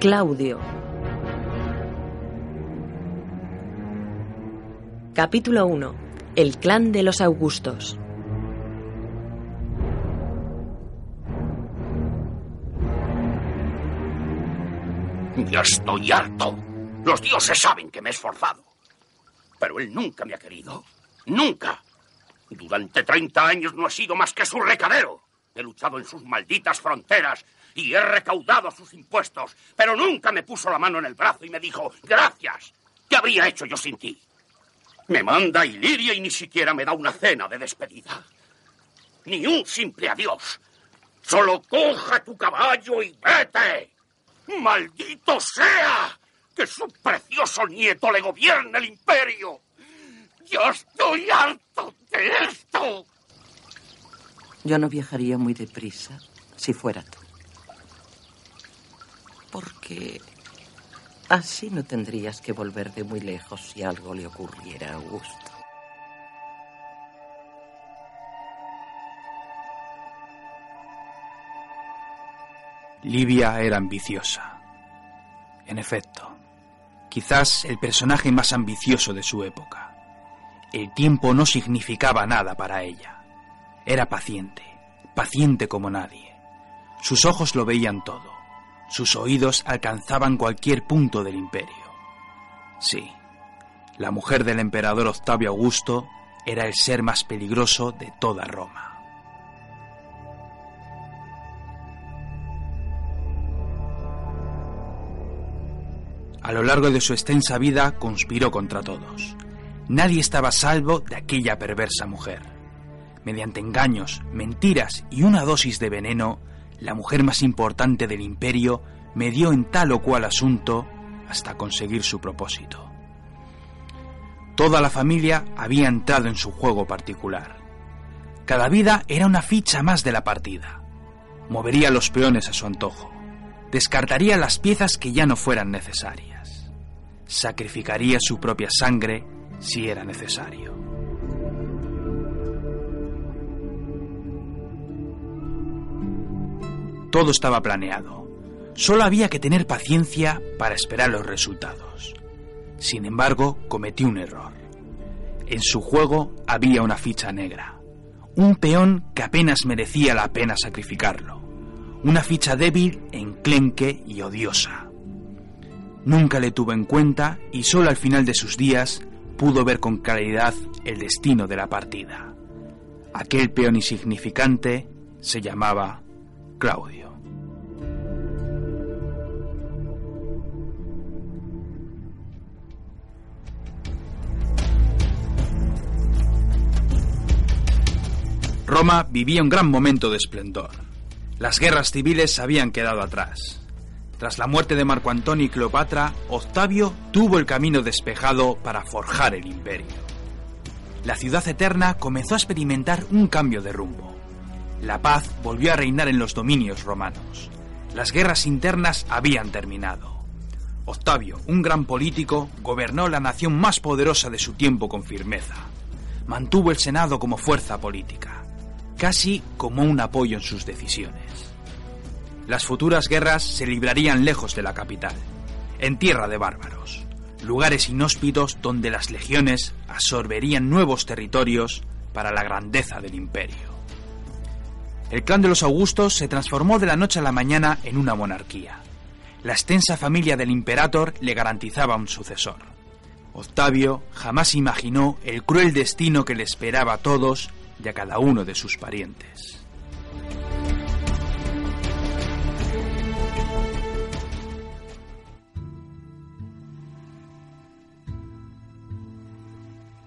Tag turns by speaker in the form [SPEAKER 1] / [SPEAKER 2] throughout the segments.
[SPEAKER 1] Claudio. Capítulo 1. El clan de los Augustos.
[SPEAKER 2] Ya estoy harto. Los dioses saben que me he esforzado. Pero él nunca me ha querido. Nunca. Durante 30 años no he sido más que su recadero. He luchado en sus malditas fronteras y he recaudado sus impuestos, pero nunca me puso la mano en el brazo y me dijo, gracias. ¿Qué habría hecho yo sin ti? Me manda Iliria y ni siquiera me da una cena de despedida. Ni un simple adiós. Solo coja tu caballo y vete. ¡Maldito sea! Que su precioso nieto le gobierne el imperio. Yo estoy harto de esto.
[SPEAKER 3] Yo no viajaría muy deprisa si fuera tú. Porque así no tendrías que volver de muy lejos si algo le ocurriera a Augusto.
[SPEAKER 4] Livia era ambiciosa. En efecto, quizás el personaje más ambicioso de su época. El tiempo no significaba nada para ella. Era paciente, paciente como nadie. Sus ojos lo veían todo. Sus oídos alcanzaban cualquier punto del imperio. Sí, la mujer del emperador Octavio Augusto era el ser más peligroso de toda Roma. A lo largo de su extensa vida conspiró contra todos. Nadie estaba salvo de aquella perversa mujer. Mediante engaños, mentiras y una dosis de veneno, la mujer más importante del imperio medió en tal o cual asunto hasta conseguir su propósito. Toda la familia había entrado en su juego particular. Cada vida era una ficha más de la partida. Movería los peones a su antojo. Descartaría las piezas que ya no fueran necesarias. Sacrificaría su propia sangre si era necesario. Todo estaba planeado. Solo había que tener paciencia para esperar los resultados. Sin embargo, cometió un error. En su juego había una ficha negra. Un peón que apenas merecía la pena sacrificarlo. Una ficha débil, enclenque y odiosa. Nunca le tuvo en cuenta y solo al final de sus días pudo ver con claridad el destino de la partida. Aquel peón insignificante se llamaba Claudio. Roma vivía un gran momento de esplendor. Las guerras civiles habían quedado atrás. Tras la muerte de Marco Antonio y Cleopatra, Octavio tuvo el camino despejado para forjar el imperio. La ciudad eterna comenzó a experimentar un cambio de rumbo. La paz volvió a reinar en los dominios romanos. Las guerras internas habían terminado. Octavio, un gran político, gobernó la nación más poderosa de su tiempo con firmeza. Mantuvo el Senado como fuerza política, casi como un apoyo en sus decisiones. Las futuras guerras se librarían lejos de la capital, en tierra de bárbaros, lugares inhóspitos donde las legiones absorberían nuevos territorios para la grandeza del imperio. El clan de los Augustos se transformó de la noche a la mañana en una monarquía. La extensa familia del imperator le garantizaba un sucesor. Octavio jamás imaginó el cruel destino que le esperaba a todos y a cada uno de sus parientes.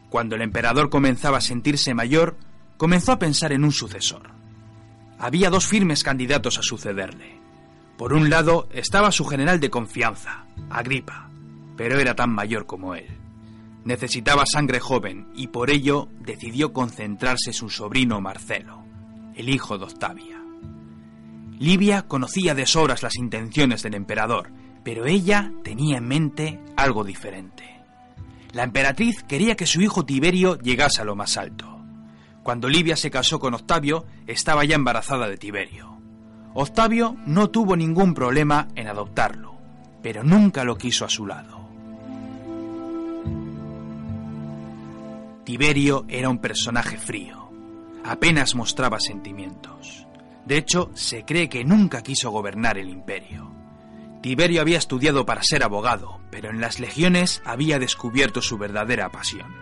[SPEAKER 4] Cuando el emperador comenzaba a sentirse mayor, comenzó a pensar en un sucesor. Había dos firmes candidatos a sucederle. Por un lado estaba su general de confianza, Agripa, pero era tan mayor como él. Necesitaba sangre joven y por ello decidió concentrarse en su sobrino Marcelo, el hijo de Octavia. Livia conocía de sobras las intenciones del emperador, pero ella tenía en mente algo diferente. La emperatriz quería que su hijo Tiberio llegase a lo más alto. Cuando Livia se casó con Octavio, estaba ya embarazada de Tiberio. Octavio no tuvo ningún problema en adoptarlo, pero nunca lo quiso a su lado. Tiberio era un personaje frío, apenas mostraba sentimientos. De hecho, se cree que nunca quiso gobernar el imperio. Tiberio había estudiado para ser abogado, pero en las legiones había descubierto su verdadera pasión.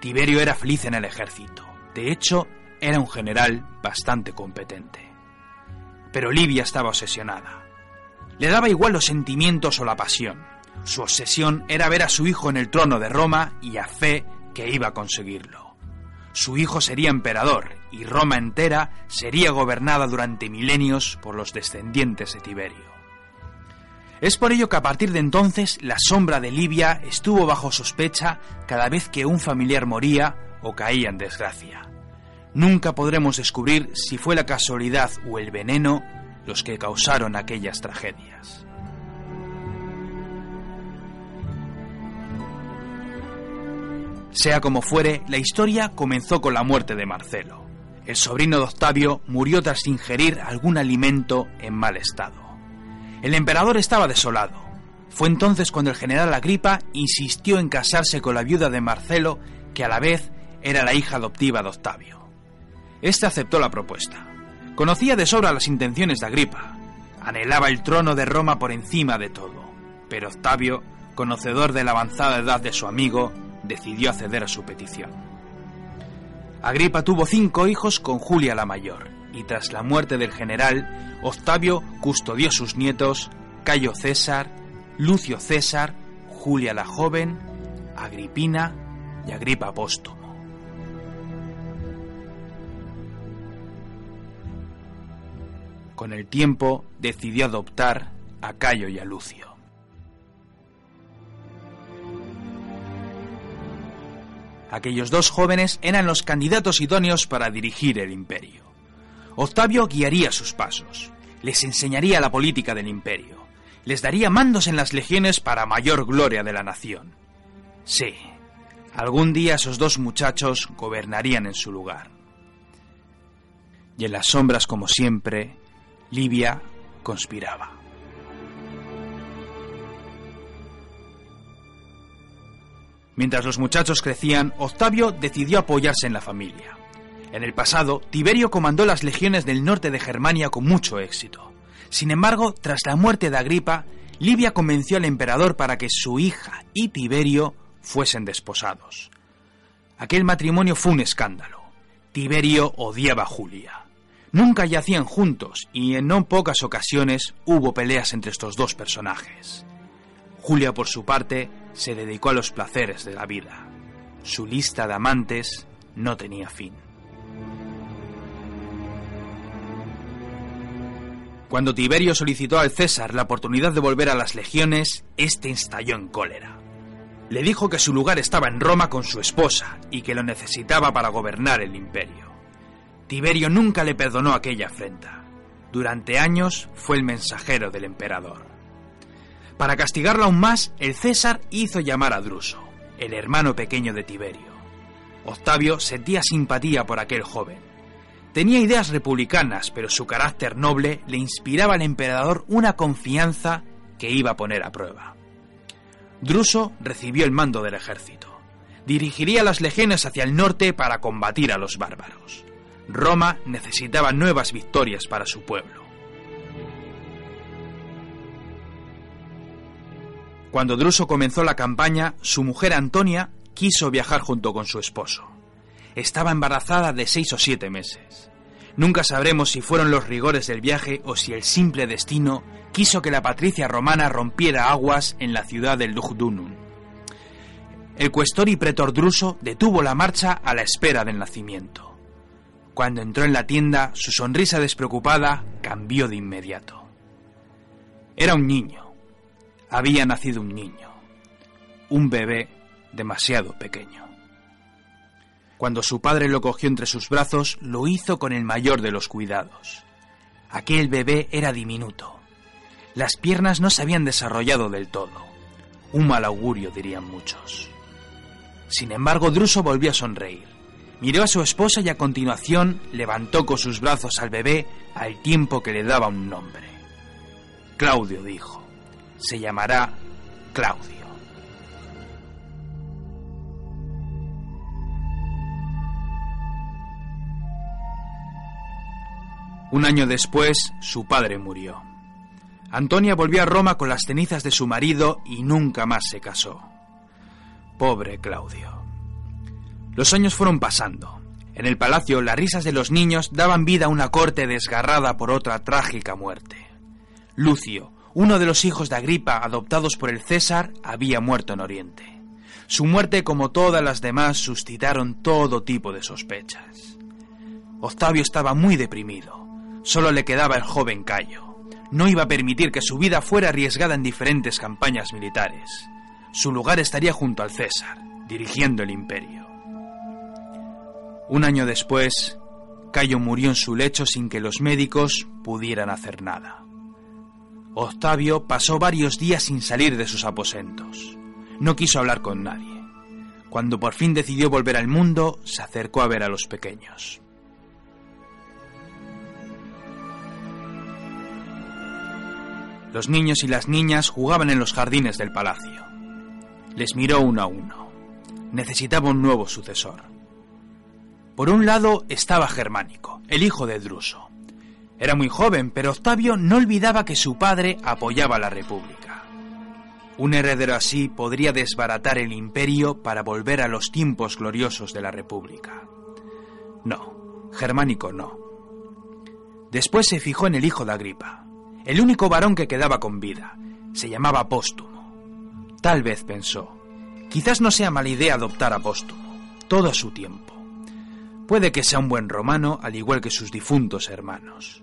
[SPEAKER 4] Tiberio era feliz en el ejército. De hecho, era un general bastante competente. Pero Livia estaba obsesionada. Le daba igual los sentimientos o la pasión. Su obsesión era ver a su hijo en el trono de Roma y a fe que iba a conseguirlo. Su hijo sería emperador y Roma entera sería gobernada durante milenios por los descendientes de Tiberio. Es por ello que a partir de entonces la sombra de Livia estuvo bajo sospecha cada vez que un familiar moría o caía en desgracia. Nunca podremos descubrir si fue la casualidad o el veneno los que causaron aquellas tragedias. Sea como fuere, la historia comenzó con la muerte de Marcelo. El sobrino de Octavio murió tras ingerir algún alimento en mal estado. El emperador estaba desolado. Fue entonces cuando el general Agripa insistió en casarse con la viuda de Marcelo, que a la vez era la hija adoptiva de Octavio. Este aceptó la propuesta. Conocía de sobra las intenciones de Agripa. Anhelaba el trono de Roma por encima de todo. Pero Octavio, conocedor de la avanzada edad de su amigo, decidió acceder a su petición. Agripa tuvo cinco hijos con Julia la mayor, y tras la muerte del general, Octavio custodió sus nietos Cayo César, Lucio César, Julia la joven, Agripina y Agripa póstumo. Con el tiempo decidió adoptar a Cayo y a Lucio. Aquellos dos jóvenes eran los candidatos idóneos para dirigir el imperio. Octavio guiaría sus pasos, les enseñaría la política del imperio, les daría mandos en las legiones para mayor gloria de la nación. Sí, algún día esos dos muchachos gobernarían en su lugar. Y en las sombras, como siempre, Livia conspiraba. Mientras los muchachos crecían, Octavio decidió apoyarse en la familia. En el pasado, Tiberio comandó las legiones del norte de Germania con mucho éxito. Sin embargo, tras la muerte de Agripa, Livia convenció al emperador para que su hija y Tiberio fuesen desposados. Aquel matrimonio fue un escándalo. Tiberio odiaba a Julia. Nunca yacían juntos y en no pocas ocasiones hubo peleas entre estos dos personajes. Julia, por su parte, se dedicó a los placeres de la vida. Su lista de amantes no tenía fin. Cuando Tiberio solicitó al César la oportunidad de volver a las legiones, éste estalló en cólera. Le dijo que su lugar estaba en Roma con su esposa y que lo necesitaba para gobernar el imperio. Tiberio nunca le perdonó aquella afrenta. Durante años fue el mensajero del emperador. Para castigarlo aún más, el César hizo llamar a Druso, el hermano pequeño de Tiberio. Octavio sentía simpatía por aquel joven. Tenía ideas republicanas, pero su carácter noble le inspiraba al emperador una confianza que iba a poner a prueba. Druso recibió el mando del ejército. Dirigiría las legiones hacia el norte para combatir a los bárbaros. Roma necesitaba nuevas victorias para su pueblo. Cuando Druso comenzó la campaña, su mujer Antonia quiso viajar junto con su esposo. Estaba embarazada de seis o siete meses. Nunca sabremos si fueron los rigores del viaje o si el simple destino quiso que la patricia romana rompiera aguas en la ciudad del Lugdunum. El cuestor y pretor Druso detuvo la marcha a la espera del nacimiento. Cuando entró en la tienda, su sonrisa despreocupada cambió de inmediato. Era un niño, había nacido un niño, un bebé demasiado pequeño. Cuando su padre lo cogió entre sus brazos, lo hizo con el mayor de los cuidados. Aquel bebé era diminuto. Las piernas no se habían desarrollado del todo. Un mal augurio, dirían muchos. Sin embargo, Druso volvió a sonreír. Miró a su esposa y a continuación levantó con sus brazos al bebé al tiempo que le daba un nombre. Claudio dijo. se llamará Claudio. Un año después, su padre murió. Antonia volvió a Roma con las cenizas de su marido y nunca más se casó. Pobre Claudio. Los años fueron pasando. En el palacio las risas de los niños daban vida a una corte desgarrada por otra trágica muerte. Lucio, uno de los hijos de Agripa adoptados por el César, había muerto en Oriente. Su muerte, como todas las demás, suscitaron todo tipo de sospechas. Octavio estaba muy deprimido. Solo le quedaba el joven Cayo. No iba a permitir que su vida fuera arriesgada en diferentes campañas militares. Su lugar estaría junto al César, dirigiendo el imperio. Un año después, Cayo murió en su lecho sin que los médicos pudieran hacer nada. Octavio pasó varios días sin salir de sus aposentos. No quiso hablar con nadie. Cuando por fin decidió volver al mundo, se acercó a ver a los pequeños. Los niños y las niñas jugaban en los jardines del palacio. Les miró uno a uno. Necesitaba un nuevo sucesor. Por un lado estaba Germánico, el hijo de Druso. Era muy joven, pero Octavio no olvidaba que su padre apoyaba a la República. Un heredero así podría desbaratar el imperio para volver a los tiempos gloriosos de la República. No, Germánico no. Después se fijó en el hijo de Agripa, el único varón que quedaba con vida. Se llamaba Póstumo. Tal vez pensó, quizás no sea mala idea adoptar a Póstumo, todo a su tiempo. Puede que sea un buen romano, al igual que sus difuntos hermanos.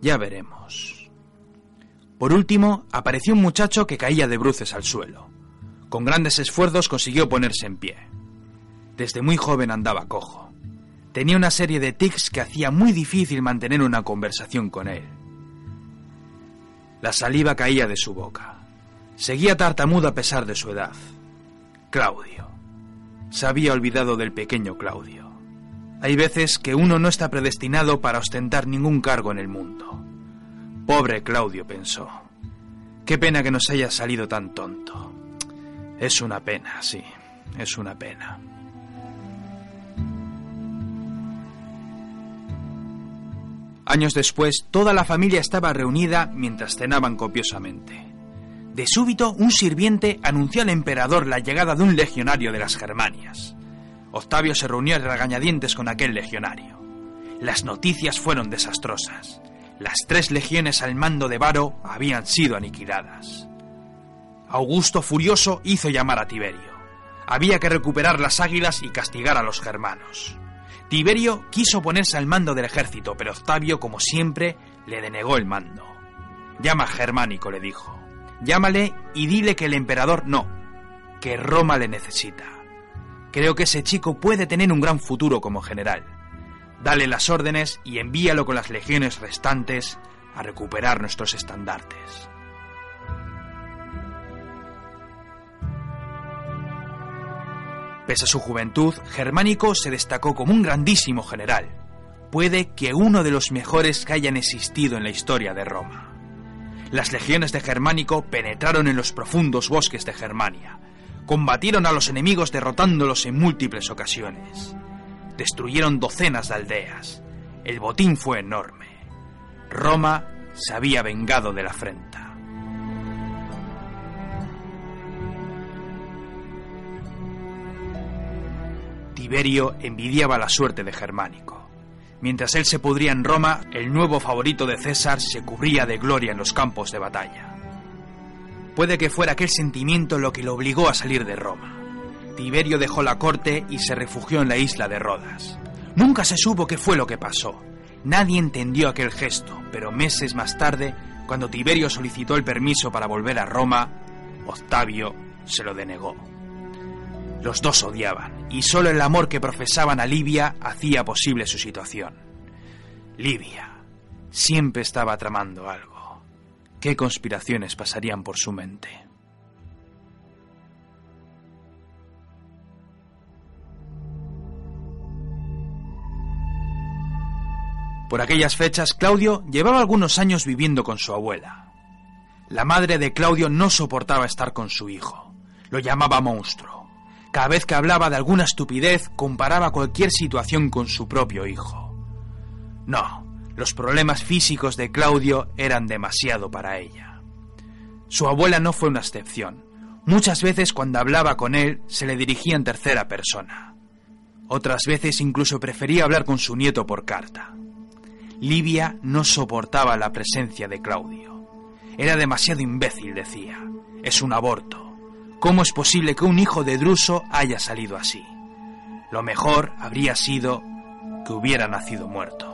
[SPEAKER 4] Ya veremos. Por último, apareció un muchacho que caía de bruces al suelo. Con grandes esfuerzos consiguió ponerse en pie. Desde muy joven andaba cojo. Tenía una serie de tics que hacía muy difícil mantener una conversación con él. La saliva caía de su boca. Seguía tartamudo a pesar de su edad. Claudio. Se había olvidado del pequeño Claudio. Hay veces que uno no está predestinado para ostentar ningún cargo en el mundo. Pobre Claudio pensó. Qué pena que nos haya salido tan tonto. Es una pena, sí, es una pena. Años después, toda la familia estaba reunida mientras cenaban copiosamente. De súbito, un sirviente anunció al emperador la llegada de un legionario de las Germanias. Octavio se reunió a regañadientes con aquel legionario. Las noticias fueron desastrosas. Las tres legiones al mando de Varo habían sido aniquiladas. Augusto, furioso, hizo llamar a Tiberio. Había que recuperar las águilas y castigar a los germanos. Tiberio quiso ponerse al mando del ejército, pero Octavio, como siempre, le denegó el mando. Llama a Germánico, le dijo. Llámale y dile que el emperador no, que Roma le necesita. Creo que ese chico puede tener un gran futuro como general. Dale las órdenes y envíalo con las legiones restantes a recuperar nuestros estandartes. Pese a su juventud, Germánico se destacó como un grandísimo general. Puede que uno de los mejores que hayan existido en la historia de Roma. Las legiones de Germánico penetraron en los profundos bosques de Germania. Combatieron a los enemigos derrotándolos en múltiples ocasiones. Destruyeron docenas de aldeas. El botín fue enorme. Roma se había vengado de la afrenta. Tiberio envidiaba la suerte de Germánico. Mientras él se pudría en Roma, el nuevo favorito de César se cubría de gloria en los campos de batalla. Puede que fuera aquel sentimiento lo que lo obligó a salir de Roma. Tiberio dejó la corte y se refugió en la isla de Rodas. Nunca se supo qué fue lo que pasó. Nadie entendió aquel gesto, pero meses más tarde, cuando Tiberio solicitó el permiso para volver a Roma, Octavio se lo denegó. Los dos odiaban, y solo el amor que profesaban a Livia hacía posible su situación. Livia siempre estaba tramando algo. ¿Qué conspiraciones pasarían por su mente? Por aquellas fechas, Claudio llevaba algunos años viviendo con su abuela. La madre de Claudio no soportaba estar con su hijo. Lo llamaba monstruo. Cada vez que hablaba de alguna estupidez, comparaba cualquier situación con su propio hijo. No, los problemas físicos de Claudio eran demasiado para ella. Su abuela no fue una excepción. Muchas veces cuando hablaba con él se le dirigía en tercera persona. Otras veces incluso prefería hablar con su nieto por carta. Livia no soportaba la presencia de Claudio. Era demasiado imbécil, decía. Es un aborto. ¿Cómo es posible que un hijo de Druso haya salido así? Lo mejor habría sido que hubiera nacido muerto.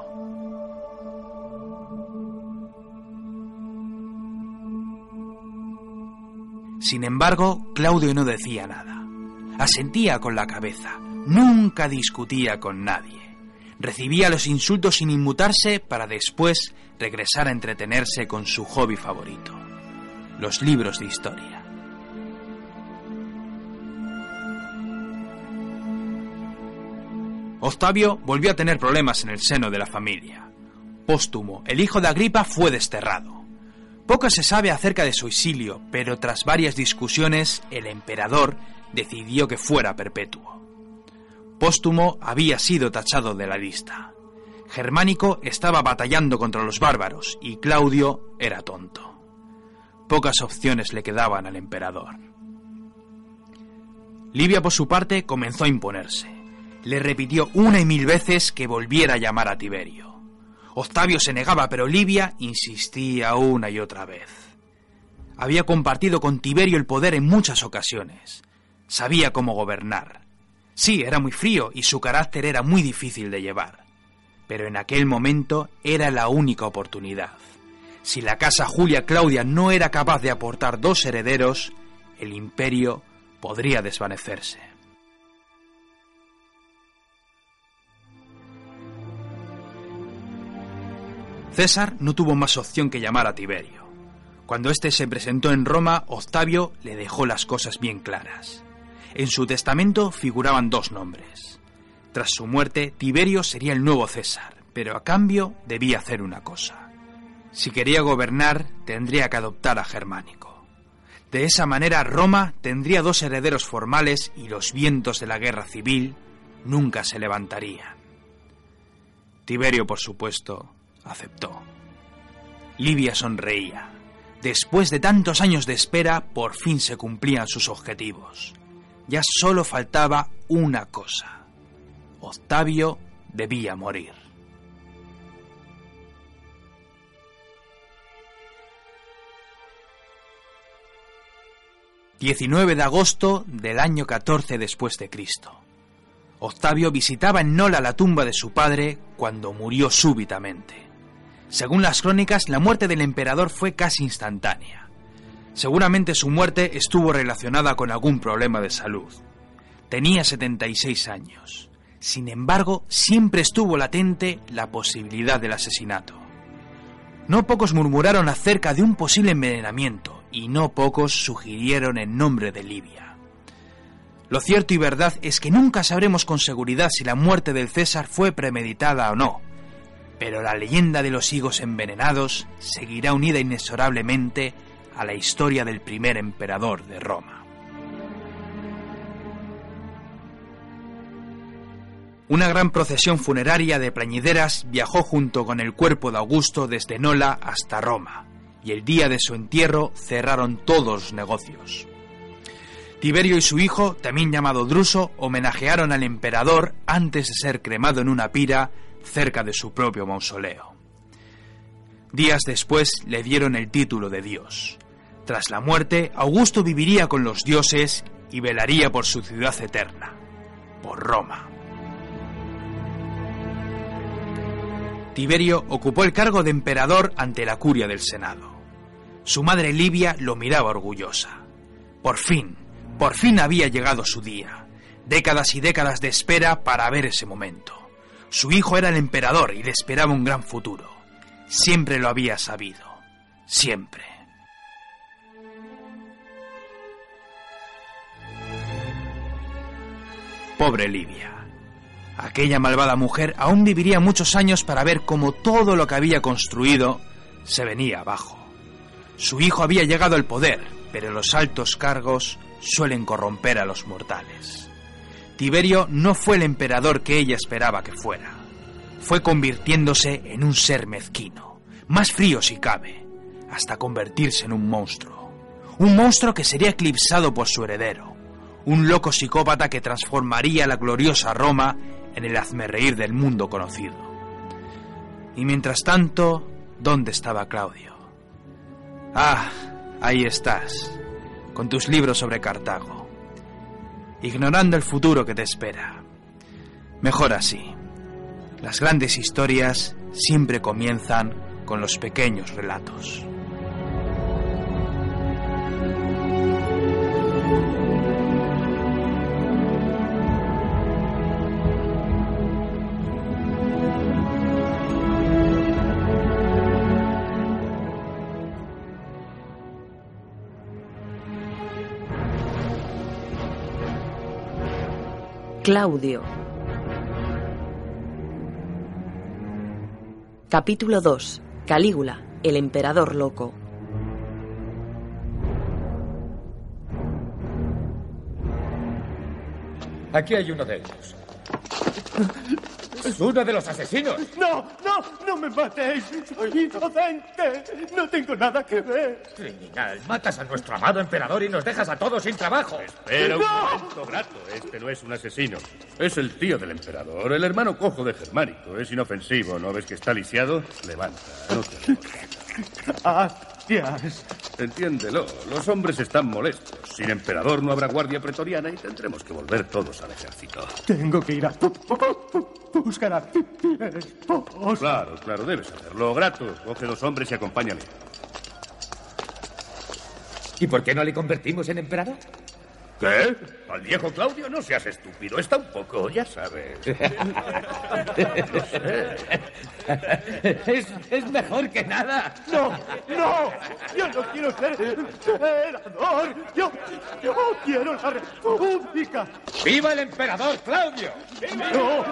[SPEAKER 4] Sin embargo, Claudio no decía nada. Asentía con la cabeza. Nunca discutía con nadie recibía los insultos sin inmutarse para después regresar a entretenerse con su hobby favorito, los libros de historia. Octavio volvió a tener problemas en el seno de la familia. Póstumo, el hijo de Agripa, fue desterrado. Poco se sabe acerca de su exilio, pero tras varias discusiones, el emperador decidió que fuera perpetuo. Póstumo había sido tachado de la lista. Germánico estaba batallando contra los bárbaros y Claudio era tonto. Pocas opciones le quedaban al emperador. Livia, por su parte, comenzó a imponerse. Le repitió una y mil veces que volviera a llamar a Tiberio. Octavio se negaba, pero Livia insistía una y otra vez. Había compartido con Tiberio el poder en muchas ocasiones. Sabía cómo gobernar. Sí, era muy frío y su carácter era muy difícil de llevar. Pero en aquel momento era la única oportunidad. Si la casa Julia Claudia no era capaz de aportar dos herederos, el imperio podría desvanecerse. César no tuvo más opción que llamar a Tiberio. Cuando éste se presentó en Roma, Octavio le dejó las cosas bien claras. En su testamento figuraban dos nombres. Tras su muerte, Tiberio sería el nuevo César, pero a cambio debía hacer una cosa. Si quería gobernar, tendría que adoptar a Germánico. De esa manera, Roma tendría dos herederos formales y los vientos de la guerra civil nunca se levantarían. Tiberio, por supuesto, aceptó. Livia sonreía. Después de tantos años de espera, por fin se cumplían sus objetivos. Ya solo faltaba una cosa. Octavio debía morir. ...19 de agosto del año 14 después de Cristo. Octavio visitaba en Nola la tumba de su padre cuando murió súbitamente. Según las crónicas, la muerte del emperador fue casi instantánea. Seguramente su muerte estuvo relacionada con algún problema de salud. Tenía 76 años. Sin embargo, siempre estuvo latente la posibilidad del asesinato. No pocos murmuraron acerca de un posible envenenamiento y no pocos sugirieron el nombre de Livia. Lo cierto y verdad es que nunca sabremos con seguridad si la muerte del César fue premeditada o no, pero la leyenda de los higos envenenados seguirá unida inexorablemente a la historia del primer emperador de Roma. Una gran procesión funeraria de plañideras viajó junto con el cuerpo de Augusto desde Nola hasta Roma, y el día de su entierro cerraron todos los negocios. Tiberio y su hijo, también llamado Druso, homenajearon al emperador antes de ser cremado en una pira cerca de su propio mausoleo. Días después le dieron el título de Dios. Tras la muerte, Augusto viviría con los dioses y velaría por su ciudad eterna, por Roma. Tiberio ocupó el cargo de emperador ante la curia del Senado. Su madre Livia lo miraba orgullosa. Por fin, por fin había llegado su día. Décadas y décadas de espera para ver ese momento. Su hijo era el emperador y le esperaba un gran futuro. Siempre lo había sabido. Siempre. Pobre Livia. Aquella malvada mujer aún viviría muchos años para ver cómo todo lo que había construido se venía abajo. Su hijo había llegado al poder, pero los altos cargos suelen corromper a los mortales. Tiberio no fue el emperador que ella esperaba que fuera. Fue convirtiéndose en un ser mezquino, más frío si cabe, hasta convertirse en un monstruo. Un monstruo que sería eclipsado por su heredero, un loco psicópata que transformaría la gloriosa Roma en el hazmerreír del mundo conocido. Y mientras tanto, ¿dónde estaba Claudio? Ah, ahí estás, con tus libros sobre Cartago, ignorando el futuro que te espera. Mejor así. Las grandes historias siempre comienzan con los pequeños relatos.
[SPEAKER 1] Capítulo 2. Calígula, el emperador loco.
[SPEAKER 3] Aquí hay uno de ellos. ¡Es uno de los asesinos!
[SPEAKER 5] ¡No, no, no me matéis! ¡Soy inocente! ¡No tengo nada que ver!
[SPEAKER 3] Criminal, matas a nuestro amado emperador y nos dejas a todos sin trabajo.
[SPEAKER 6] Espera un momento, Grato. Este no es un asesino. Es el tío del emperador, el hermano cojo de Germánico. Es inofensivo. ¿No ves que está lisiado? Levanta. No te Entiéndelo. Los hombres están molestos. Sin emperador no habrá guardia pretoriana y tendremos que volver todos al ejército.
[SPEAKER 5] Tengo que ir a bu- bu- bu- buscar a.
[SPEAKER 6] Claro, claro, debes hacerlo. Grato, coge dos hombres y acompáñale.
[SPEAKER 3] ¿Y por qué no le convertimos en emperador?
[SPEAKER 6] ¿Qué? Al viejo Claudio no seas estúpido. Está un poco, ya sabes.
[SPEAKER 3] Es, es mejor que nada.
[SPEAKER 5] ¡No, no! ¡Yo no quiero ser emperador! ¡Yo, yo quiero la república!
[SPEAKER 3] ¡Viva el emperador Claudio!
[SPEAKER 5] ¡No!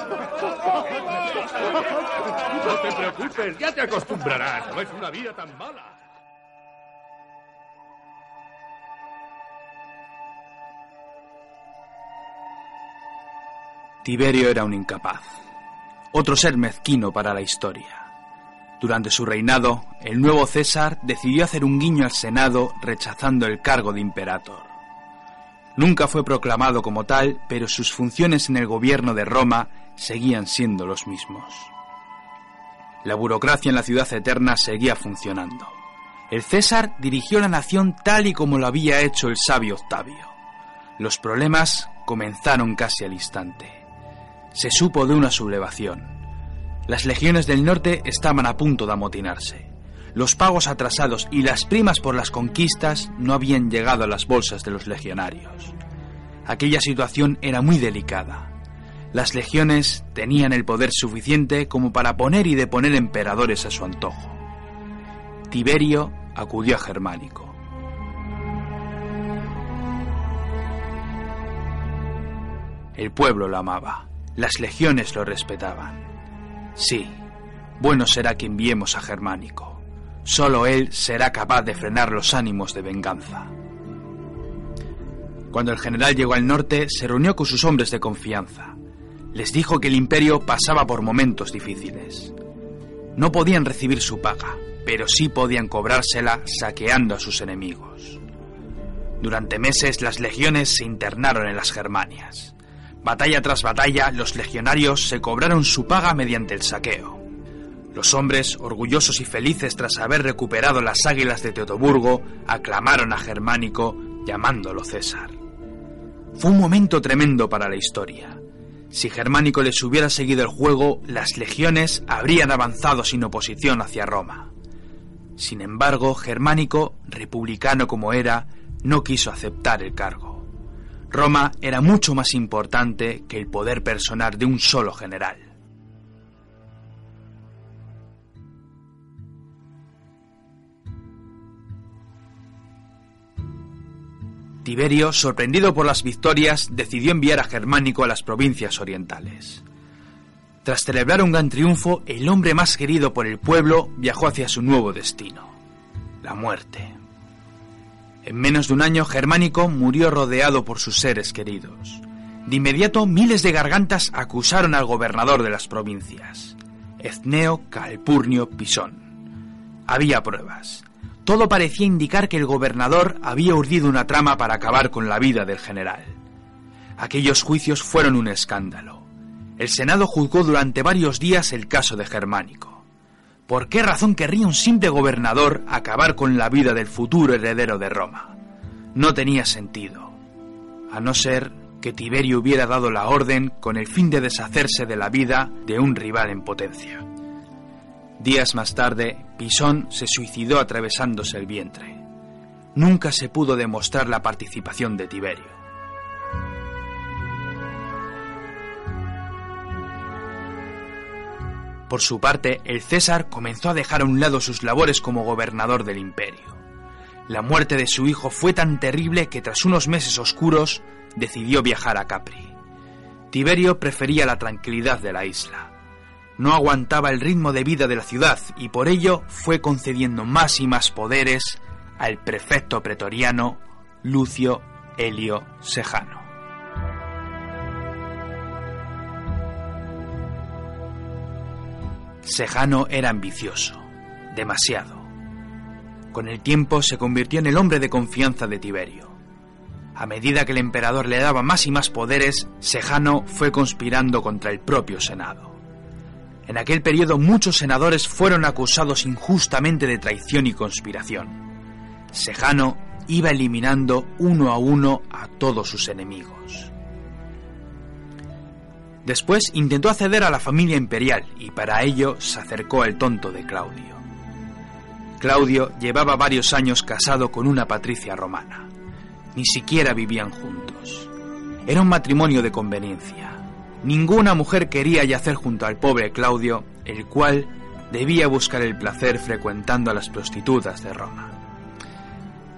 [SPEAKER 6] No te preocupes, ya te acostumbrarás. No es una vida tan mala.
[SPEAKER 4] Tiberio era un incapaz, otro ser mezquino para la historia. Durante su reinado, el nuevo César decidió hacer un guiño al Senado rechazando el cargo de imperator. Nunca fue proclamado como tal, pero sus funciones en el gobierno de Roma seguían siendo los mismos. La burocracia en la ciudad eterna seguía funcionando. El César dirigió la nación tal y como lo había hecho el sabio Octavio. Los problemas comenzaron casi al instante. Se supo de una sublevación. Las legiones del norte estaban a punto de amotinarse. Los pagos atrasados y las primas por las conquistas no habían llegado a las bolsas de los legionarios. Aquella situación era muy delicada. Las legiones tenían el poder suficiente como para poner y deponer emperadores a su antojo. Tiberio acudió a Germánico. El pueblo lo amaba, las legiones lo respetaban. Sí, bueno será que enviemos a Germánico. Solo él será capaz de frenar los ánimos de venganza. Cuando el general llegó al norte, se reunió con sus hombres de confianza. Les dijo que el imperio pasaba por momentos difíciles. No podían recibir su paga, pero sí podían cobrársela saqueando a sus enemigos. Durante meses las legiones se internaron en las Germanias. Batalla tras batalla, los legionarios se cobraron su paga mediante el saqueo. Los hombres, orgullosos y felices tras haber recuperado las águilas de Teutoburgo, aclamaron a Germánico llamándolo César. Fue un momento tremendo para la historia. Si Germánico les hubiera seguido el juego, las legiones habrían avanzado sin oposición hacia Roma. Sin embargo, Germánico, republicano como era, no quiso aceptar el cargo. Roma era mucho más importante que el poder personal de un solo general. Tiberio, sorprendido por las victorias, decidió enviar a Germánico a las provincias orientales. Tras celebrar un gran triunfo, el hombre más querido por el pueblo viajó hacia su nuevo destino. la muerte. En menos de un año, Germánico murió rodeado por sus seres queridos. De inmediato, miles de gargantas acusaron al gobernador de las provincias, Etneo Calpurnio Pisón. Había pruebas. Todo parecía indicar que el gobernador había urdido una trama para acabar con la vida del general. Aquellos juicios fueron un escándalo. El Senado juzgó durante varios días el caso de Germánico. ¿Por qué razón querría un simple gobernador acabar con la vida del futuro heredero de Roma? No tenía sentido, a no ser que Tiberio hubiera dado la orden con el fin de deshacerse de la vida de un rival en potencia. Días más tarde, Pisón se suicidó atravesándose el vientre. Nunca se pudo demostrar la participación de Tiberio. Por su parte, el César comenzó a dejar a un lado sus labores como gobernador del imperio. La muerte de su hijo fue tan terrible que tras unos meses oscuros decidió viajar a Capri. Tiberio prefería la tranquilidad de la isla no aguantaba el ritmo de vida de la ciudad y por ello fue concediendo más y más poderes al prefecto pretoriano Lucio Helio Sejano. Sejano era ambicioso, demasiado. Con el tiempo se convirtió en el hombre de confianza de Tiberio. A medida que el emperador le daba más y más poderes, Sejano fue conspirando contra el propio Senado. En aquel periodo muchos senadores fueron acusados injustamente de traición y conspiración. Sejano iba eliminando uno a uno a todos sus enemigos. Después intentó acceder a la familia imperial y para ello se acercó al tonto de Claudio. Claudio llevaba varios años casado con una patricia romana. Ni siquiera vivían juntos. Era un matrimonio de conveniencia. Ninguna mujer quería yacer junto al pobre Claudio, el cual debía buscar el placer frecuentando a las prostitutas de Roma.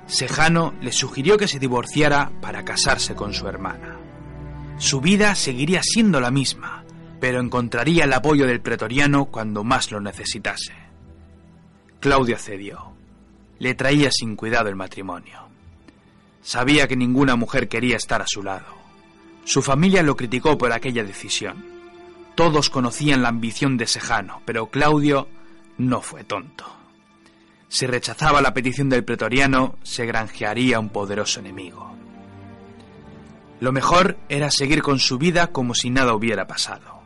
[SPEAKER 4] Sejano le sugirió que se divorciara para casarse con su hermana. Su vida seguiría siendo la misma, pero encontraría el apoyo del pretoriano cuando más lo necesitase. Claudio cedió. Le traía sin cuidado el matrimonio. Sabía que ninguna mujer quería estar a su lado. Su familia lo criticó por aquella decisión. Todos conocían la ambición de Sejano, pero Claudio no fue tonto. Si rechazaba la petición del pretoriano, se granjearía un poderoso enemigo. Lo mejor era seguir con su vida como si nada hubiera pasado.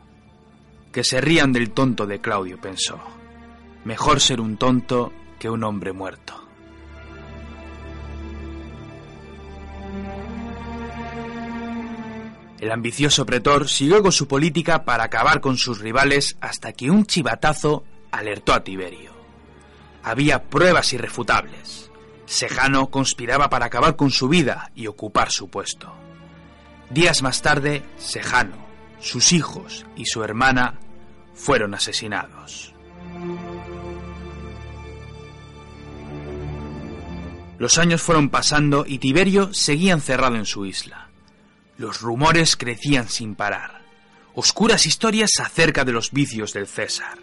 [SPEAKER 4] Que se rían del tonto de Claudio, pensó. Mejor ser un tonto que un hombre muerto. El ambicioso pretor siguió con su política para acabar con sus rivales hasta que un chivatazo alertó a Tiberio. Había pruebas irrefutables. Sejano conspiraba para acabar con su vida y ocupar su puesto. Días más tarde, Sejano, sus hijos y su hermana fueron asesinados. Los años fueron pasando y Tiberio seguía encerrado en su isla. Los rumores crecían sin parar. Oscuras historias acerca de los vicios del César.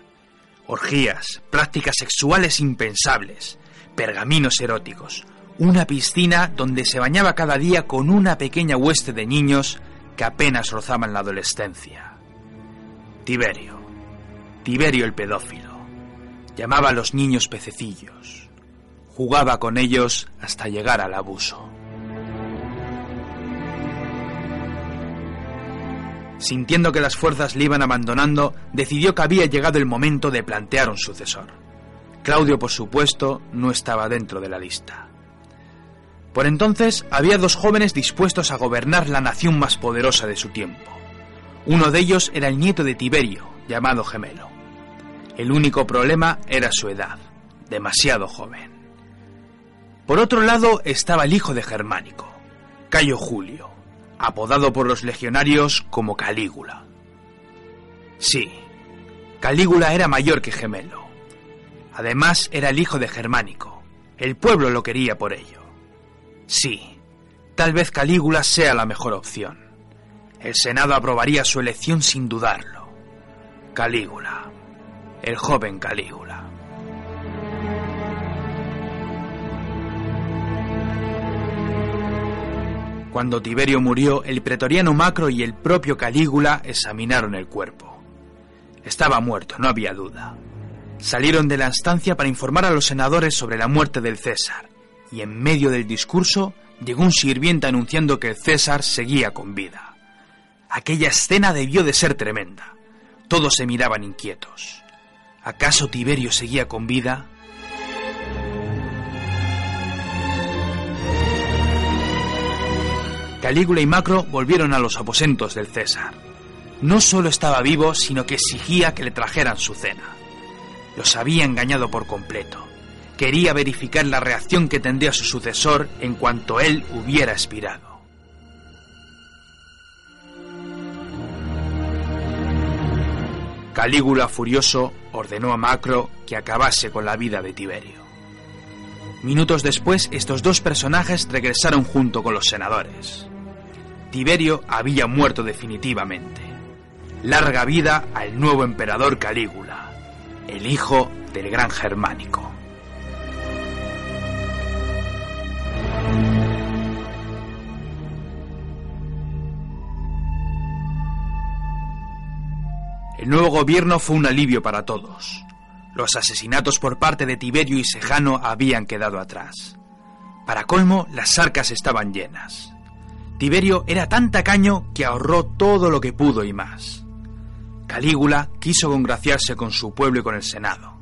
[SPEAKER 4] Orgías, prácticas sexuales impensables, pergaminos eróticos, una piscina donde se bañaba cada día con una pequeña hueste de niños que apenas rozaban la adolescencia. Tiberio, Tiberio el pedófilo, llamaba a los niños pececillos, jugaba con ellos hasta llegar al abuso. Sintiendo que las fuerzas le iban abandonando, decidió que había llegado el momento de plantear un sucesor. Claudio, por supuesto, no estaba dentro de la lista. Por entonces había dos jóvenes dispuestos a gobernar la nación más poderosa de su tiempo. Uno de ellos era el nieto de Tiberio, llamado Gemelo. El único problema era su edad, demasiado joven. Por otro lado estaba el hijo de Germánico, Cayo Julio, apodado por los legionarios como Calígula. Sí, Calígula era mayor que Gemelo. Además era el hijo de Germánico. El pueblo lo quería por ello. Sí, tal vez Calígula sea la mejor opción. El Senado aprobaría su elección sin dudarlo. Calígula, el joven Calígula. Cuando Tiberio murió, el pretoriano Macro y el propio Calígula examinaron el cuerpo. Estaba muerto, no había duda. Salieron de la estancia para informar a los senadores sobre la muerte del César y en medio del discurso llegó un sirviente anunciando que César seguía con vida. Aquella escena debió de ser tremenda. Todos se miraban inquietos. ¿Acaso Tiberio seguía con vida? Calígula y Macro volvieron a los aposentos del César. No solo estaba vivo, sino que exigía que le trajeran su cena. Los había engañado por completo. Quería verificar la reacción que tendría su sucesor en cuanto él hubiera expirado. Calígula, furioso, ordenó a Macro que acabase con la vida de Tiberio. Minutos después, estos dos personajes regresaron junto con los senadores. Tiberio había muerto definitivamente. Larga vida al nuevo emperador Calígula, el hijo del gran germánico. El nuevo gobierno fue un alivio para todos. Los asesinatos por parte de Tiberio y Sejano habían quedado atrás. Para colmo, las arcas estaban llenas. Tiberio era tan tacaño que ahorró todo lo que pudo y más. Calígula quiso congraciarse con su pueblo y con el Senado.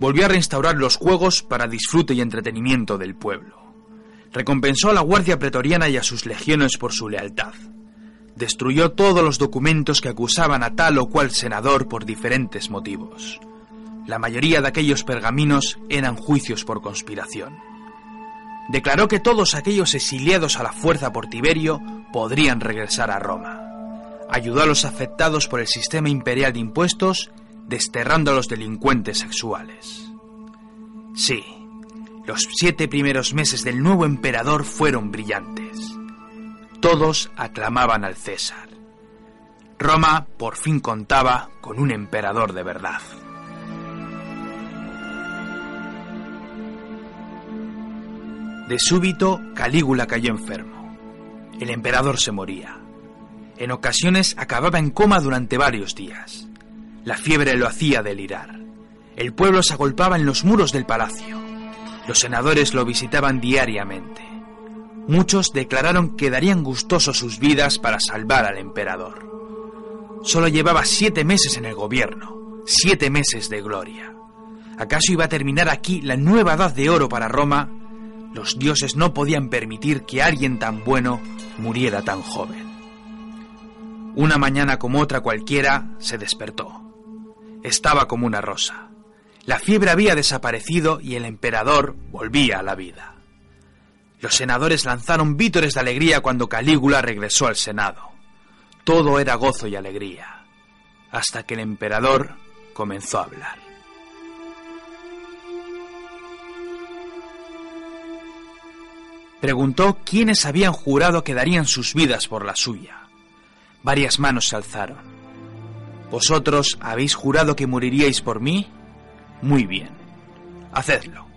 [SPEAKER 4] Volvió a reinstaurar los juegos para disfrute y entretenimiento del pueblo. Recompensó a la Guardia Pretoriana y a sus legiones por su lealtad destruyó todos los documentos que acusaban a tal o cual senador por diferentes motivos. La mayoría de aquellos pergaminos eran juicios por conspiración. Declaró que todos aquellos exiliados a la fuerza por Tiberio podrían regresar a Roma. Ayudó a los afectados por el sistema imperial de impuestos, desterrando a los delincuentes sexuales. Sí, los siete primeros meses del nuevo emperador fueron brillantes. Todos aclamaban al César. Roma por fin contaba con un emperador de verdad. De súbito, Calígula cayó enfermo. El emperador se moría. En ocasiones acababa en coma durante varios días. La fiebre lo hacía delirar. El pueblo se agolpaba en los muros del palacio. Los senadores lo visitaban diariamente. Muchos declararon que darían gustoso sus vidas para salvar al emperador. Solo llevaba siete meses en el gobierno, siete meses de gloria. ¿Acaso iba a terminar aquí la nueva edad de oro para Roma? Los dioses no podían permitir que alguien tan bueno muriera tan joven. Una mañana como otra cualquiera se despertó. Estaba como una rosa. La fiebre había desaparecido y el emperador volvía a la vida. Los senadores lanzaron vítores de alegría cuando Calígula regresó al Senado. Todo era gozo y alegría, hasta que el emperador comenzó a hablar. Preguntó quiénes habían jurado que darían sus vidas por la suya. Varias manos se alzaron. ¿Vosotros habéis jurado que moriríais por mí? Muy bien. Hacedlo.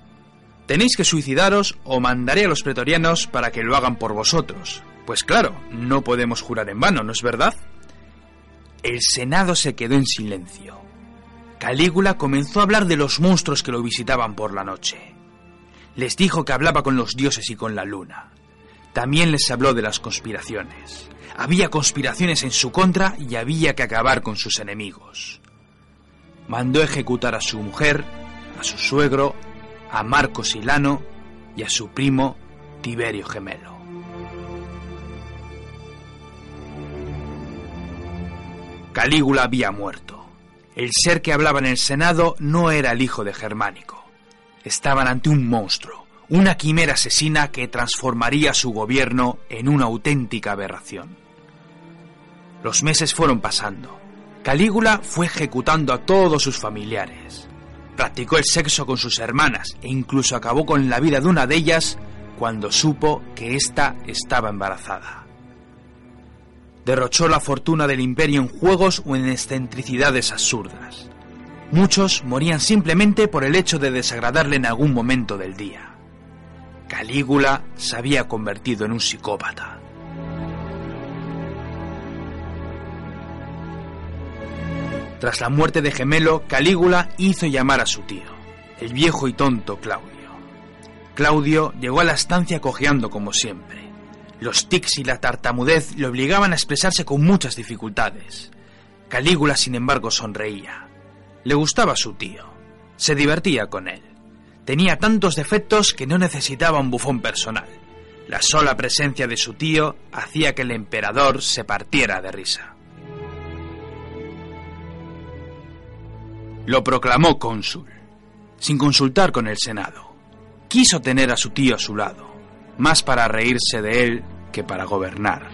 [SPEAKER 4] Tenéis que suicidaros o mandaré a los pretorianos para que lo hagan por vosotros. Pues claro, no podemos jurar en vano, ¿no es verdad? El Senado se quedó en silencio. Calígula comenzó a hablar de los monstruos que lo visitaban por la noche. Les dijo que hablaba con los dioses y con la luna. También les habló de las conspiraciones. Había conspiraciones en su contra y había que acabar con sus enemigos. Mandó ejecutar a su mujer, a su suegro, a Marco Silano y a su primo Tiberio Gemelo. Calígula había muerto. El ser que hablaba en el Senado no era el hijo de Germánico. Estaban ante un monstruo, una quimera asesina que transformaría su gobierno en una auténtica aberración. Los meses fueron pasando. Calígula fue ejecutando a todos sus familiares. Practicó el sexo con sus hermanas e incluso acabó con la vida de una de ellas cuando supo que ésta estaba embarazada. Derrochó la fortuna del imperio en juegos o en excentricidades absurdas. Muchos morían simplemente por el hecho de desagradarle en algún momento del día. Calígula se había convertido en un psicópata. Tras la muerte de Gemelo, Calígula hizo llamar a su tío, el viejo y tonto Claudio. Claudio llegó a la estancia cojeando como siempre. Los tics y la tartamudez le obligaban a expresarse con muchas dificultades. Calígula, sin embargo, sonreía. Le gustaba su tío. Se divertía con él. Tenía tantos defectos que no necesitaba un bufón personal. La sola presencia de su tío hacía que el emperador se partiera de risa. Lo proclamó cónsul, sin consultar con el Senado. Quiso tener a su tío a su lado, más para reírse de él que para gobernar.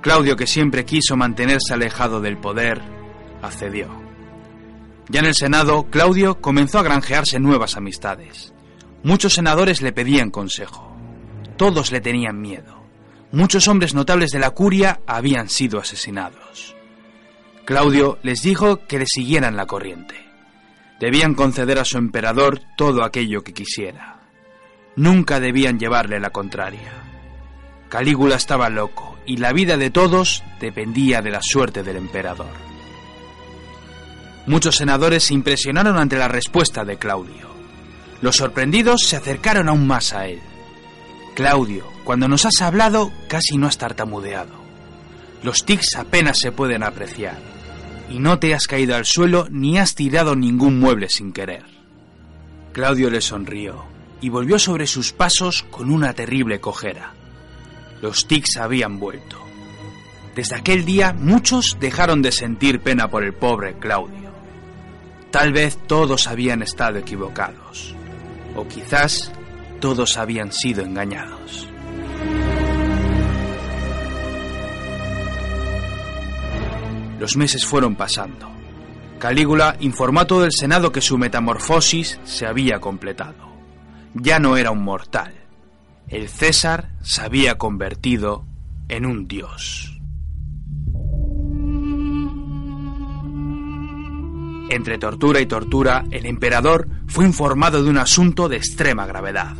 [SPEAKER 4] Claudio, que siempre quiso mantenerse alejado del poder, accedió. Ya en el Senado, Claudio comenzó a granjearse nuevas amistades. Muchos senadores le pedían consejo. Todos le tenían miedo. Muchos hombres notables de la curia habían sido asesinados. Claudio les dijo que le siguieran la corriente. Debían conceder a su emperador todo aquello que quisiera. Nunca debían llevarle la contraria. Calígula estaba loco y la vida de todos dependía de la suerte del emperador. Muchos senadores se impresionaron ante la respuesta de Claudio. Los sorprendidos se acercaron aún más a él. Claudio, cuando nos has hablado, casi no has tartamudeado. Los tics apenas se pueden apreciar y no te has caído al suelo ni has tirado ningún mueble sin querer. Claudio le sonrió y volvió sobre sus pasos con una terrible cojera. Los tics habían vuelto. Desde aquel día muchos dejaron de sentir pena por el pobre Claudio. Tal vez todos habían estado equivocados, o quizás todos habían sido engañados. Los meses fueron pasando. Calígula informó a todo el Senado que su metamorfosis se había completado. Ya no era un mortal. El César se había convertido en un dios. Entre tortura y tortura, el emperador fue informado de un asunto de extrema gravedad.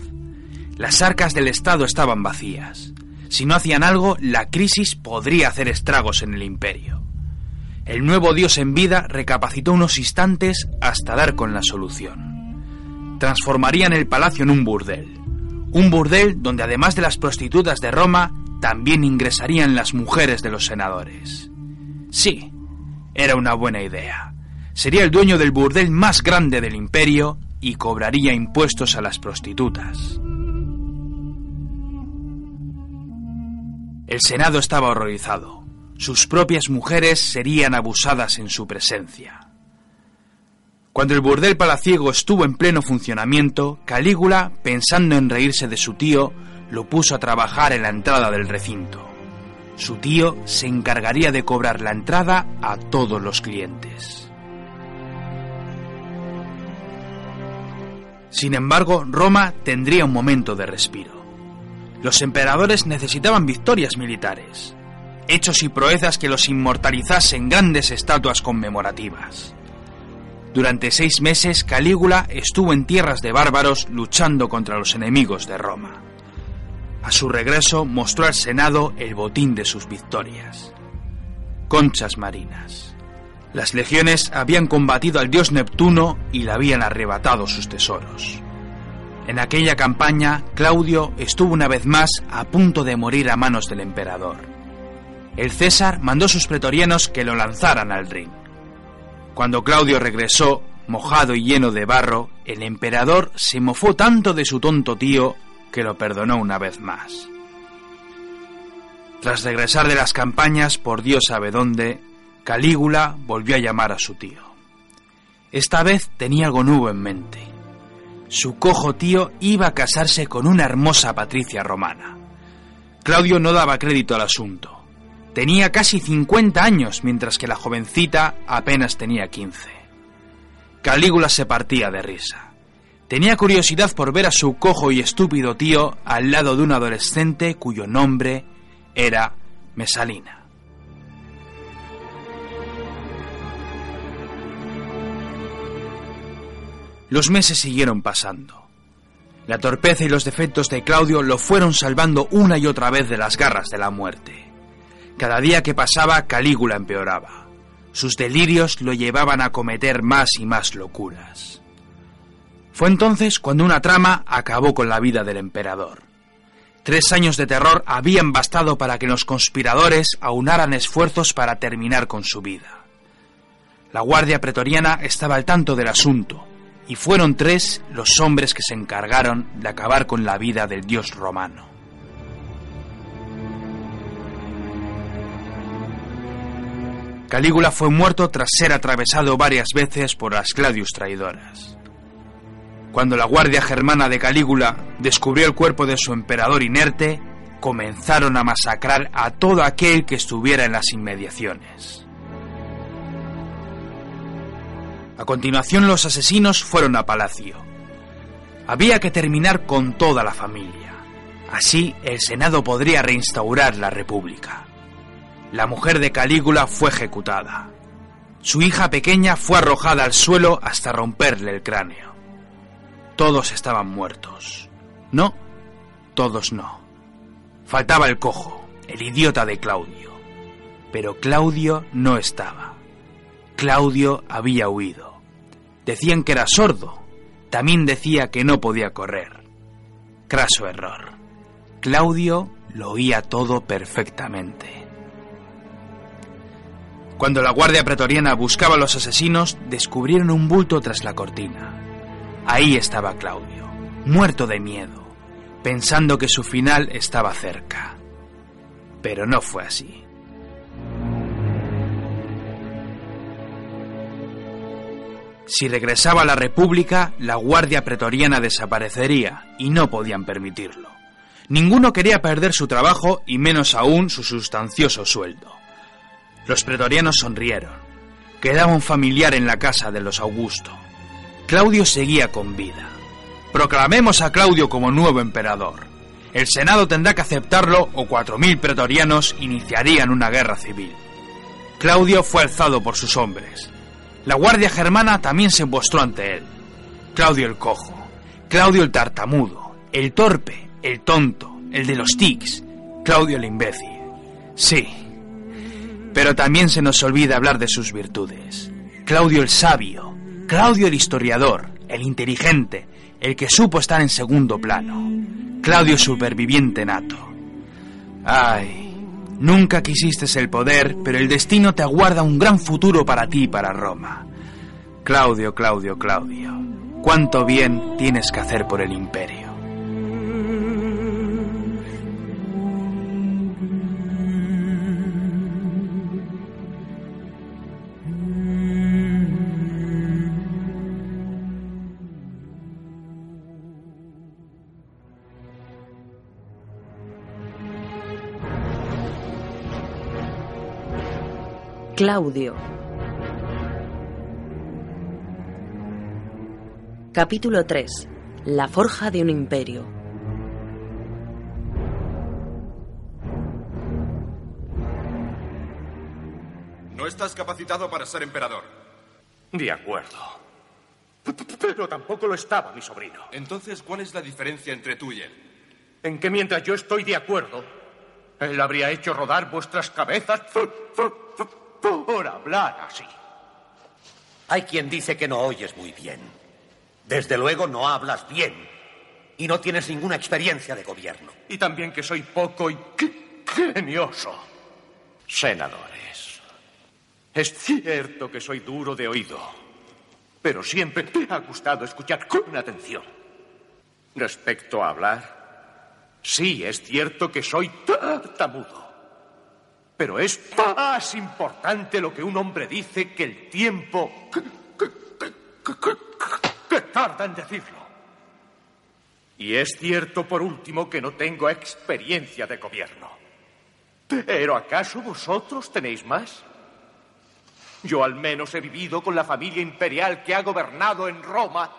[SPEAKER 4] Las arcas del Estado estaban vacías. Si no hacían algo, la crisis podría hacer estragos en el imperio. El nuevo dios en vida recapacitó unos instantes hasta dar con la solución. Transformarían el palacio en un burdel. Un burdel donde además de las prostitutas de Roma, también ingresarían las mujeres de los senadores. Sí, era una buena idea. Sería el dueño del burdel más grande del imperio y cobraría impuestos a las prostitutas. El Senado estaba horrorizado. Sus propias mujeres serían abusadas en su presencia. Cuando el burdel palaciego estuvo en pleno funcionamiento, Calígula, pensando en reírse de su tío, lo puso a trabajar en la entrada del recinto. Su tío se encargaría de cobrar la entrada a todos los clientes. Sin embargo, Roma tendría un momento de respiro. Los emperadores necesitaban victorias militares, hechos y proezas que los inmortalizasen grandes estatuas conmemorativas. Durante seis meses Calígula estuvo en tierras de bárbaros luchando contra los enemigos de Roma. A su regreso mostró al Senado el botín de sus victorias. Conchas marinas. Las legiones habían combatido al dios Neptuno y le habían arrebatado sus tesoros. En aquella campaña, Claudio estuvo una vez más a punto de morir a manos del emperador. El César mandó a sus pretorianos que lo lanzaran al ring. Cuando Claudio regresó, mojado y lleno de barro, el emperador se mofó tanto de su tonto tío que lo perdonó una vez más. Tras regresar de las campañas por Dios sabe dónde, Calígula volvió a llamar a su tío. Esta vez tenía algo nuevo en mente. Su cojo tío iba a casarse con una hermosa patricia romana. Claudio no daba crédito al asunto. Tenía casi 50 años, mientras que la jovencita apenas tenía 15. Calígula se partía de risa. Tenía curiosidad por ver a su cojo y estúpido tío al lado de un adolescente cuyo nombre era Mesalina. Los meses siguieron pasando. La torpeza y los defectos de Claudio lo fueron salvando una y otra vez de las garras de la muerte. Cada día que pasaba, Calígula empeoraba. Sus delirios lo llevaban a cometer más y más locuras. Fue entonces cuando una trama acabó con la vida del emperador. Tres años de terror habían bastado para que los conspiradores aunaran esfuerzos para terminar con su vida. La Guardia Pretoriana estaba al tanto del asunto, y fueron tres los hombres que se encargaron de acabar con la vida del dios romano. Calígula fue muerto tras ser atravesado varias veces por las Gladius traidoras. Cuando la guardia germana de Calígula descubrió el cuerpo de su emperador inerte, comenzaron a masacrar a todo aquel que estuviera en las inmediaciones. A continuación los asesinos fueron a palacio. Había que terminar con toda la familia. Así el Senado podría reinstaurar la República. La mujer de Calígula fue ejecutada. Su hija pequeña fue arrojada al suelo hasta romperle el cráneo. Todos estaban muertos. No, todos no. Faltaba el cojo, el idiota de Claudio. Pero Claudio no estaba. Claudio había huido. Decían que era sordo. También decía que no podía correr. Craso error. Claudio lo oía todo perfectamente. Cuando la guardia pretoriana buscaba a los asesinos, descubrieron un bulto tras la cortina. Ahí estaba Claudio, muerto de miedo, pensando que su final estaba cerca. Pero no fue así. Si regresaba a la República, la Guardia Pretoriana desaparecería, y no podían permitirlo. Ninguno quería perder su trabajo y menos aún su sustancioso sueldo. Los pretorianos sonrieron. Quedaba un familiar en la casa de los Augusto. Claudio seguía con vida. Proclamemos a Claudio como nuevo emperador. El Senado tendrá que aceptarlo o cuatro mil pretorianos iniciarían una guerra civil. Claudio fue alzado por sus hombres. La guardia germana también se mostró ante él. Claudio el cojo, Claudio el tartamudo, el torpe, el tonto, el de los tics, Claudio el imbécil. Sí, pero también se nos olvida hablar de sus virtudes. Claudio el sabio, Claudio el historiador, el inteligente, el que supo estar en segundo plano. Claudio superviviente nato. Ay, nunca quisiste el poder, pero el destino te aguarda un gran futuro para ti y para Roma. Claudio, Claudio, Claudio, cuánto bien tienes que hacer por el imperio.
[SPEAKER 1] Claudio. Capítulo 3. La forja de un imperio.
[SPEAKER 7] No estás capacitado para ser emperador.
[SPEAKER 5] De acuerdo. Pero tampoco lo estaba mi sobrino.
[SPEAKER 7] Entonces, ¿cuál es la diferencia entre tú y él?
[SPEAKER 5] En que mientras yo estoy de acuerdo, él habría hecho rodar vuestras cabezas por hablar así.
[SPEAKER 8] Hay quien dice que no oyes muy bien. Desde luego no hablas bien. Y no tienes ninguna experiencia de gobierno.
[SPEAKER 5] Y también que soy poco y genioso. Senadores. Es cierto que soy duro de oído. Pero siempre me ha gustado escuchar con atención. Respecto a hablar, sí es cierto que soy tartamudo. Pero es más importante lo que un hombre dice que el tiempo que, tarda en decirlo. Y es cierto, por último, que no tengo experiencia de gobierno. Pero ¿acaso vosotros tenéis más? Yo al menos he vivido con la familia imperial que ha gobernado en Roma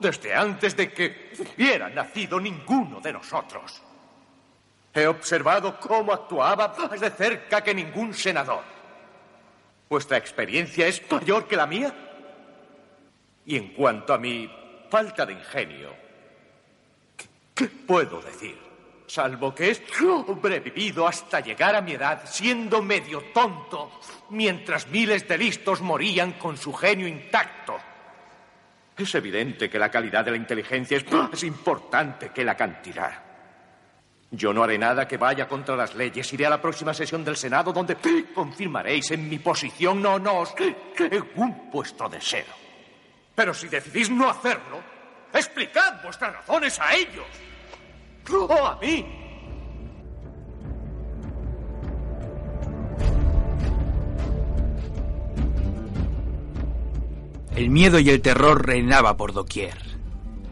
[SPEAKER 5] desde antes de que hubiera nacido ninguno de nosotros. He observado cómo actuaba más de cerca que ningún senador. ¿Vuestra experiencia es mayor que la mía? Y en cuanto a mi falta de ingenio, ¿Qué puedo decir? Salvo que este hombre vivido hasta llegar a mi edad siendo medio tonto, mientras miles de listos morían con su genio intacto. Es evidente que la calidad de la inteligencia es más importante que la cantidad. Yo no haré nada que vaya contra las leyes. Iré a la próxima sesión del Senado donde confirmaréis en mi posición. No, no, según vuestro deseo. Pero si decidís no hacerlo, explicad vuestras razones a ellos. O a mí.
[SPEAKER 4] El miedo y el terror reinaba por doquier.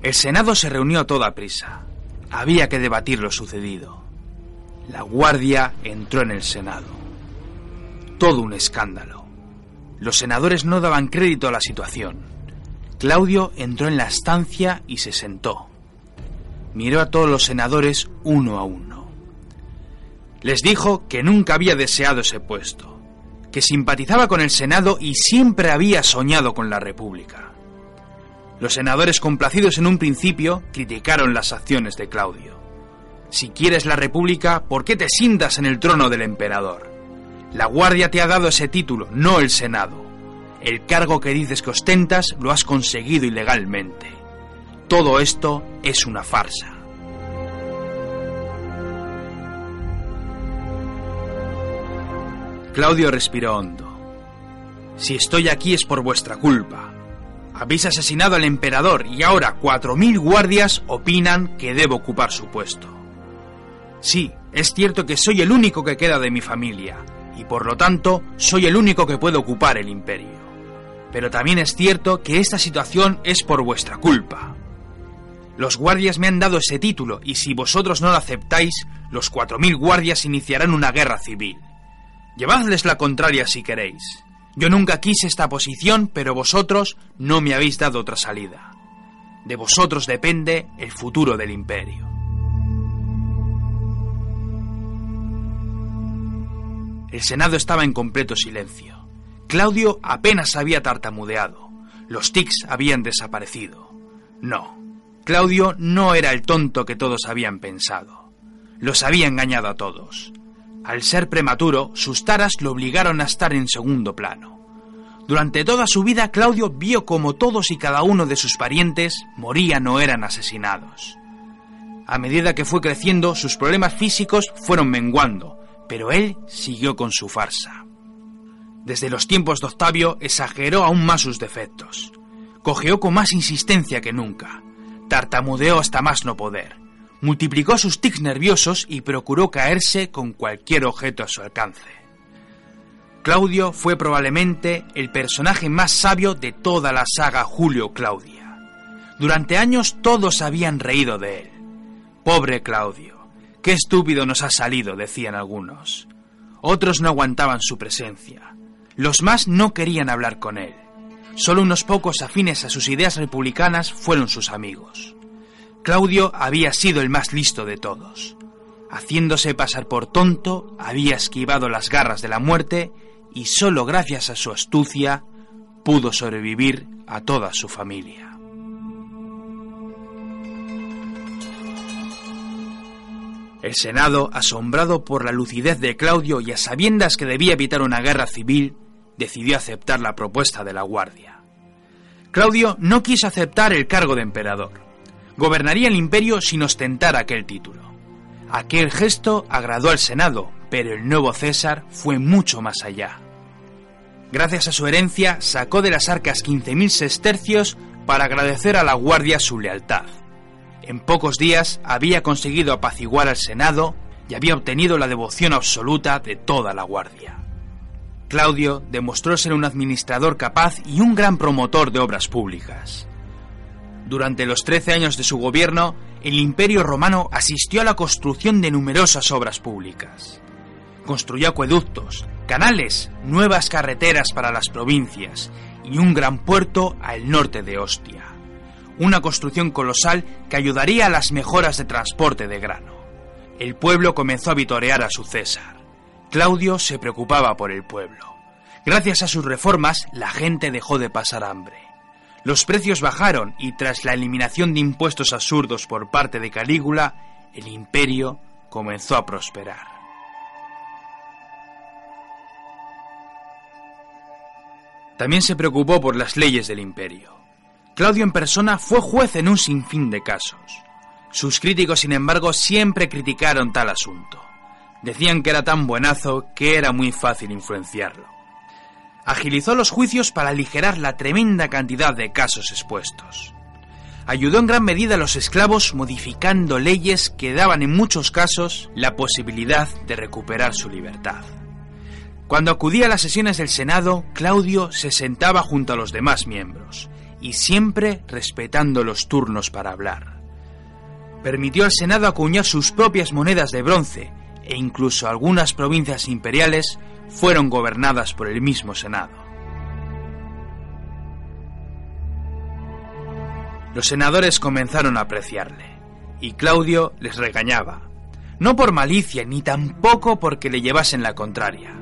[SPEAKER 4] El Senado se reunió a toda prisa. Había que debatir lo sucedido. La guardia entró en el Senado. Todo un escándalo. Los senadores no daban crédito a la situación. Claudio entró en la estancia y se sentó. Miró a todos los senadores uno a uno. Les dijo que nunca había deseado ese puesto, que simpatizaba con el Senado y siempre había soñado con la República. Los senadores complacidos en un principio criticaron las acciones de Claudio. Si quieres la República, ¿por qué te sientas en el trono del emperador? La Guardia te ha dado ese título, no el Senado. El cargo que dices que ostentas lo has conseguido ilegalmente. Todo esto es una farsa. Claudio respiró hondo. Si estoy aquí es por vuestra culpa. Habéis asesinado al emperador y ahora cuatro mil guardias opinan que debo ocupar su puesto. Sí, es cierto que soy el único que queda de mi familia, y por lo tanto soy el único que puede ocupar el imperio. Pero también es cierto que esta situación es por vuestra culpa. Los guardias me han dado ese título, y si vosotros no lo aceptáis, los cuatro mil guardias iniciarán una guerra civil. Llevadles la contraria si queréis. Yo nunca quise esta posición, pero vosotros no me habéis dado otra salida. De vosotros depende el futuro del imperio. El Senado estaba en completo silencio. Claudio apenas había tartamudeado. Los tics habían desaparecido. No, Claudio no era el tonto que todos habían pensado. Los había engañado a todos. Al ser prematuro, sus taras lo obligaron a estar en segundo plano. Durante toda su vida, Claudio vio como todos y cada uno de sus parientes morían o eran asesinados. A medida que fue creciendo, sus problemas físicos fueron menguando, pero él siguió con su farsa. Desde los tiempos de Octavio exageró aún más sus defectos. Cogeó con más insistencia que nunca. Tartamudeó hasta más no poder multiplicó sus tics nerviosos y procuró caerse con cualquier objeto a su alcance. Claudio fue probablemente el personaje más sabio de toda la saga Julio Claudia. Durante años todos habían reído de él. Pobre Claudio, qué estúpido nos ha salido, decían algunos. Otros no aguantaban su presencia. Los más no querían hablar con él. Solo unos pocos afines a sus ideas republicanas fueron sus amigos. Claudio había sido el más listo de todos. Haciéndose pasar por tonto, había esquivado las garras de la muerte y solo gracias a su astucia pudo sobrevivir a toda su familia. El Senado, asombrado por la lucidez de Claudio y a sabiendas que debía evitar una guerra civil, decidió aceptar la propuesta de la Guardia. Claudio no quiso aceptar el cargo de emperador gobernaría el imperio sin ostentar aquel título. Aquel gesto agradó al Senado, pero el nuevo César fue mucho más allá. Gracias a su herencia, sacó de las arcas 15.000 sestercios para agradecer a la Guardia su lealtad. En pocos días había conseguido apaciguar al Senado y había obtenido la devoción absoluta de toda la Guardia. Claudio demostró ser un administrador capaz y un gran promotor de obras públicas. Durante los trece años de su gobierno, el Imperio romano asistió a la construcción de numerosas obras públicas. Construyó acueductos, canales, nuevas carreteras para las provincias y un gran puerto al norte de Ostia. Una construcción colosal que ayudaría a las mejoras de transporte de grano. El pueblo comenzó a vitorear a su César. Claudio se preocupaba por el pueblo. Gracias a sus reformas, la gente dejó de pasar hambre. Los precios bajaron y tras la eliminación de impuestos absurdos por parte de Calígula, el imperio comenzó a prosperar. También se preocupó por las leyes del imperio. Claudio en persona fue juez en un sinfín de casos. Sus críticos, sin embargo, siempre criticaron tal asunto. Decían que era tan buenazo que era muy fácil influenciarlo. Agilizó los juicios para aligerar la tremenda cantidad de casos expuestos. Ayudó en gran medida a los esclavos modificando leyes que daban en muchos casos la posibilidad de recuperar su libertad. Cuando acudía a las sesiones del Senado, Claudio se sentaba junto a los demás miembros, y siempre respetando los turnos para hablar. Permitió al Senado acuñar sus propias monedas de bronce, e incluso algunas provincias imperiales fueron gobernadas por el mismo Senado. Los senadores comenzaron a apreciarle, y Claudio les regañaba, no por malicia ni tampoco porque le llevasen la contraria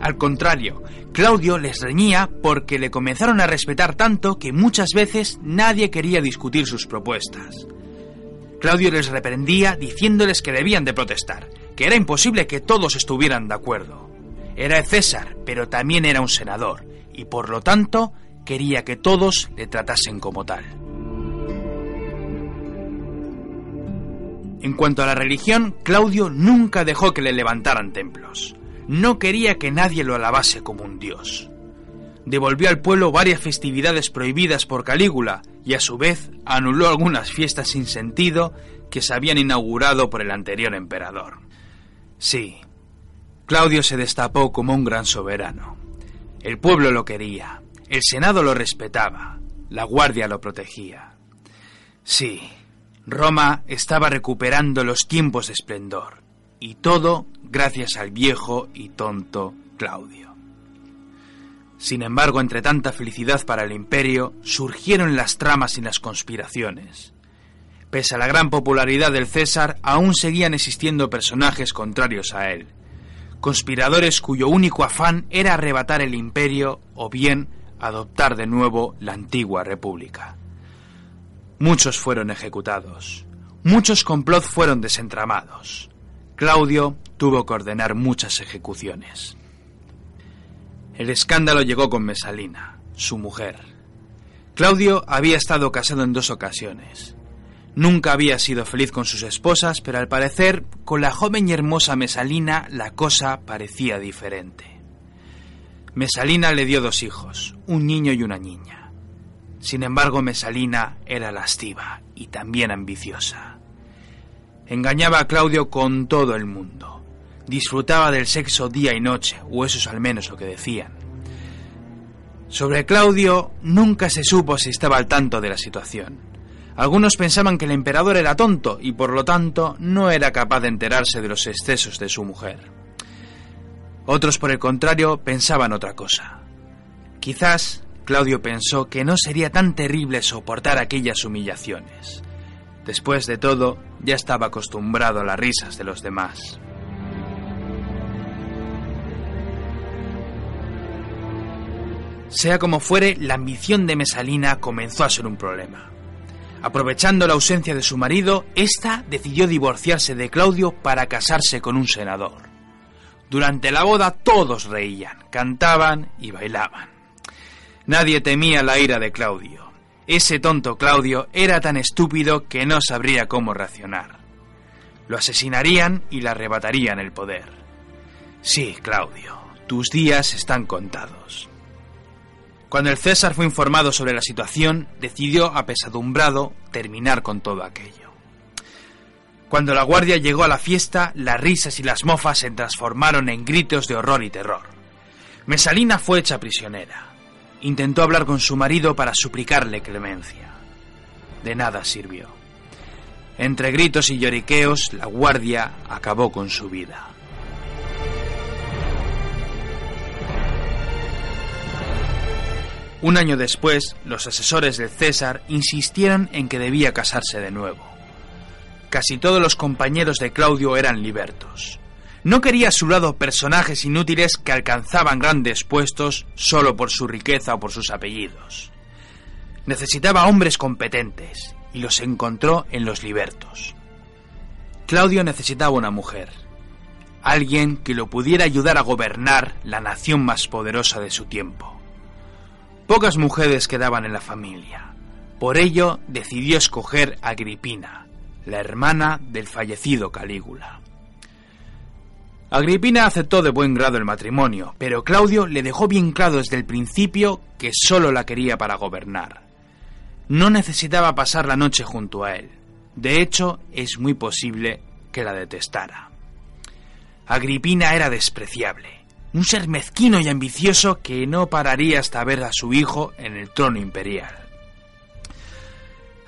[SPEAKER 4] al contrario, Claudio les reñía porque le comenzaron a respetar tanto que muchas veces nadie quería discutir sus propuestas. Claudio les reprendía diciéndoles que debían de protestar, que era imposible que todos estuvieran de acuerdo. Era César, pero también era un senador, y por lo tanto quería que todos le tratasen como tal. En cuanto a la religión, Claudio nunca dejó que le levantaran templos no quería que nadie lo alabase como un dios. Devolvió al pueblo varias festividades prohibidas por Calígula y a su vez anuló algunas fiestas sin sentido que se habían inaugurado por el anterior emperador. Sí, Claudio se destapó como un gran soberano. El pueblo lo quería, el Senado lo respetaba, la Guardia lo protegía. Sí, Roma estaba recuperando los tiempos de esplendor, y todo gracias al viejo y tonto Claudio. Sin embargo, entre tanta felicidad para el imperio, surgieron las tramas y las conspiraciones. Pese a la gran popularidad del César, aún seguían existiendo personajes contrarios a él, conspiradores cuyo único afán era arrebatar el imperio o bien adoptar de nuevo la antigua república. Muchos fueron ejecutados, muchos complots fueron desentramados. Claudio tuvo que ordenar muchas ejecuciones. El escándalo llegó con Mesalina, su mujer. Claudio había estado casado en dos ocasiones. Nunca había sido feliz con sus esposas, pero al parecer con la joven y hermosa Mesalina la cosa parecía diferente. Mesalina le dio dos hijos, un niño y una niña. Sin embargo, Mesalina era lastiva y también ambiciosa. Engañaba a Claudio con todo el mundo disfrutaba del sexo día y noche, o eso es al menos lo que decían. Sobre Claudio nunca se supo si estaba al tanto de la situación. Algunos pensaban que el emperador era tonto y por lo tanto no era capaz de enterarse de los excesos de su mujer. Otros, por el contrario, pensaban otra cosa. Quizás Claudio pensó que no sería tan terrible soportar aquellas humillaciones. Después de todo, ya estaba acostumbrado a las risas de los demás. Sea como fuere, la ambición de Mesalina comenzó a ser un problema. Aprovechando la ausencia de su marido, ésta decidió divorciarse de Claudio para casarse con un senador. Durante la boda todos reían, cantaban y bailaban. Nadie temía la ira de Claudio. Ese tonto Claudio era tan estúpido que no sabría cómo reaccionar. Lo asesinarían y le arrebatarían el poder. Sí, Claudio, tus días están contados. Cuando el César fue informado sobre la situación, decidió, apesadumbrado, terminar con todo aquello. Cuando la guardia llegó a la fiesta, las risas y las mofas se transformaron en gritos de horror y terror. Mesalina fue hecha prisionera. Intentó hablar con su marido para suplicarle clemencia. De nada sirvió. Entre gritos y lloriqueos, la guardia acabó con su vida. Un año después, los asesores del César insistieron en que debía casarse de nuevo. Casi todos los compañeros de Claudio eran libertos. No quería a su lado personajes inútiles que alcanzaban grandes puestos solo por su riqueza o por sus apellidos. Necesitaba hombres competentes y los encontró en los libertos. Claudio necesitaba una mujer, alguien que lo pudiera ayudar a gobernar la nación más poderosa de su tiempo. Pocas mujeres quedaban en la familia. Por ello decidió escoger a Agripina, la hermana del fallecido Calígula. Agripina aceptó de buen grado el matrimonio, pero Claudio le dejó bien claro desde el principio que solo la quería para gobernar. No necesitaba pasar la noche junto a él. De hecho, es muy posible que la detestara. Agripina era despreciable, un ser mezquino y ambicioso que no pararía hasta ver a su hijo en el trono imperial.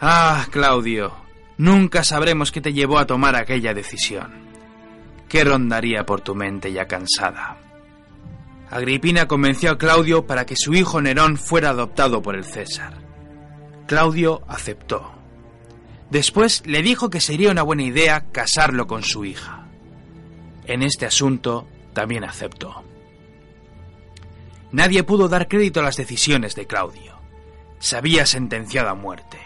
[SPEAKER 4] Ah, Claudio, nunca sabremos qué te llevó a tomar aquella decisión. ¿Qué rondaría por tu mente ya cansada? Agripina convenció a Claudio para que su hijo Nerón fuera adoptado por el César. Claudio aceptó. Después le dijo que sería una buena idea casarlo con su hija. En este asunto también aceptó. Nadie pudo dar crédito a las decisiones de Claudio. Se había sentenciado a muerte.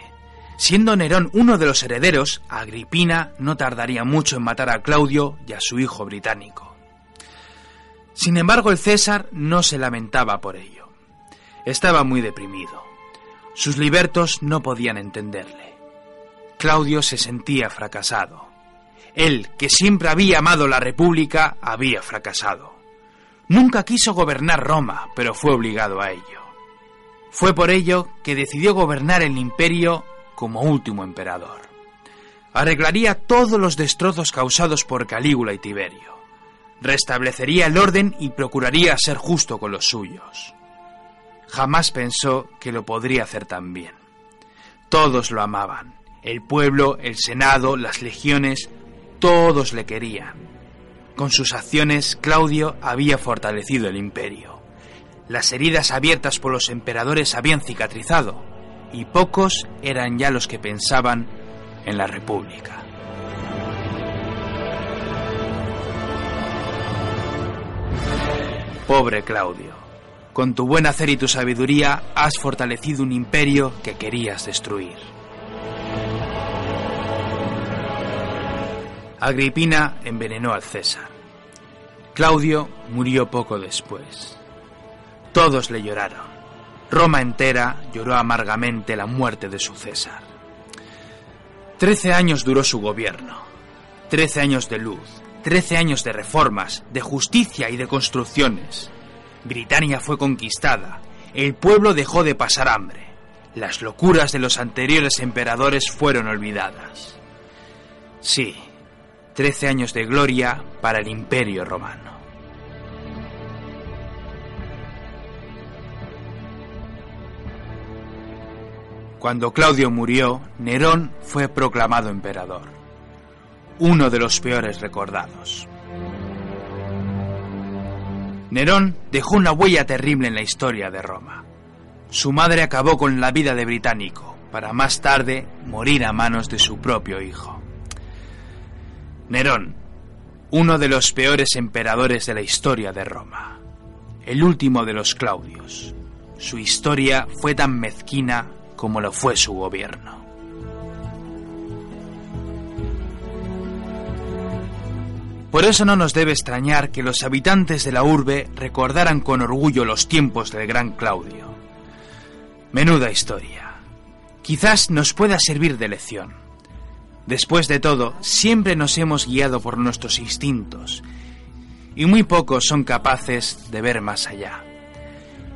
[SPEAKER 4] Siendo Nerón uno de los herederos, Agripina no tardaría mucho en matar a Claudio y a su hijo británico. Sin embargo, el César no se lamentaba por ello. Estaba muy deprimido. Sus libertos no podían entenderle. Claudio se sentía fracasado. Él, que siempre había amado la República, había fracasado. Nunca quiso gobernar Roma, pero fue obligado a ello. Fue por ello que decidió gobernar el imperio como último emperador. Arreglaría todos los destrozos causados por Calígula y Tiberio. Restablecería el orden y procuraría ser justo con los suyos. Jamás pensó que lo podría hacer tan bien. Todos lo amaban. El pueblo, el Senado, las legiones, todos le querían. Con sus acciones, Claudio había fortalecido el imperio. Las heridas abiertas por los emperadores habían cicatrizado y pocos eran ya los que pensaban en la República. Pobre Claudio, con tu buen hacer y tu sabiduría has fortalecido un imperio que querías destruir. Agripina envenenó al César. Claudio murió poco después. Todos le lloraron. Roma entera lloró amargamente la muerte de su César. Trece años duró su gobierno. Trece años de luz. Trece años de reformas, de justicia y de construcciones. Britania fue conquistada. El pueblo dejó de pasar hambre. Las locuras de los anteriores emperadores fueron olvidadas. Sí, trece años de gloria para el imperio romano. Cuando Claudio murió, Nerón fue proclamado emperador, uno de los peores recordados. Nerón dejó una huella terrible en la historia de Roma. Su madre acabó con la vida de británico, para más tarde morir a manos de su propio hijo. Nerón, uno de los peores emperadores de la historia de Roma, el último de los Claudios. Su historia fue tan mezquina como lo fue su gobierno. Por eso no nos debe extrañar que los habitantes de la urbe recordaran con orgullo los tiempos del gran Claudio. Menuda historia. Quizás nos pueda servir de lección. Después de todo, siempre nos hemos guiado por nuestros instintos, y muy pocos son capaces de ver más allá.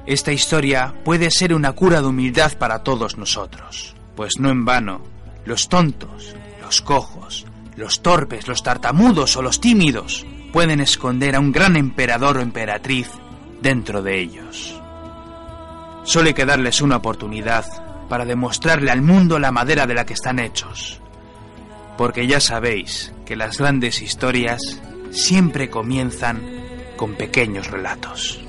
[SPEAKER 4] Esta historia puede ser una cura de humildad para todos nosotros, pues no en vano, los tontos, los cojos, los torpes, los tartamudos o los tímidos pueden esconder a un gran emperador o emperatriz dentro de ellos. Solo hay que darles una oportunidad para demostrarle al mundo la madera de la que están hechos, porque ya sabéis que las grandes historias siempre comienzan con pequeños relatos.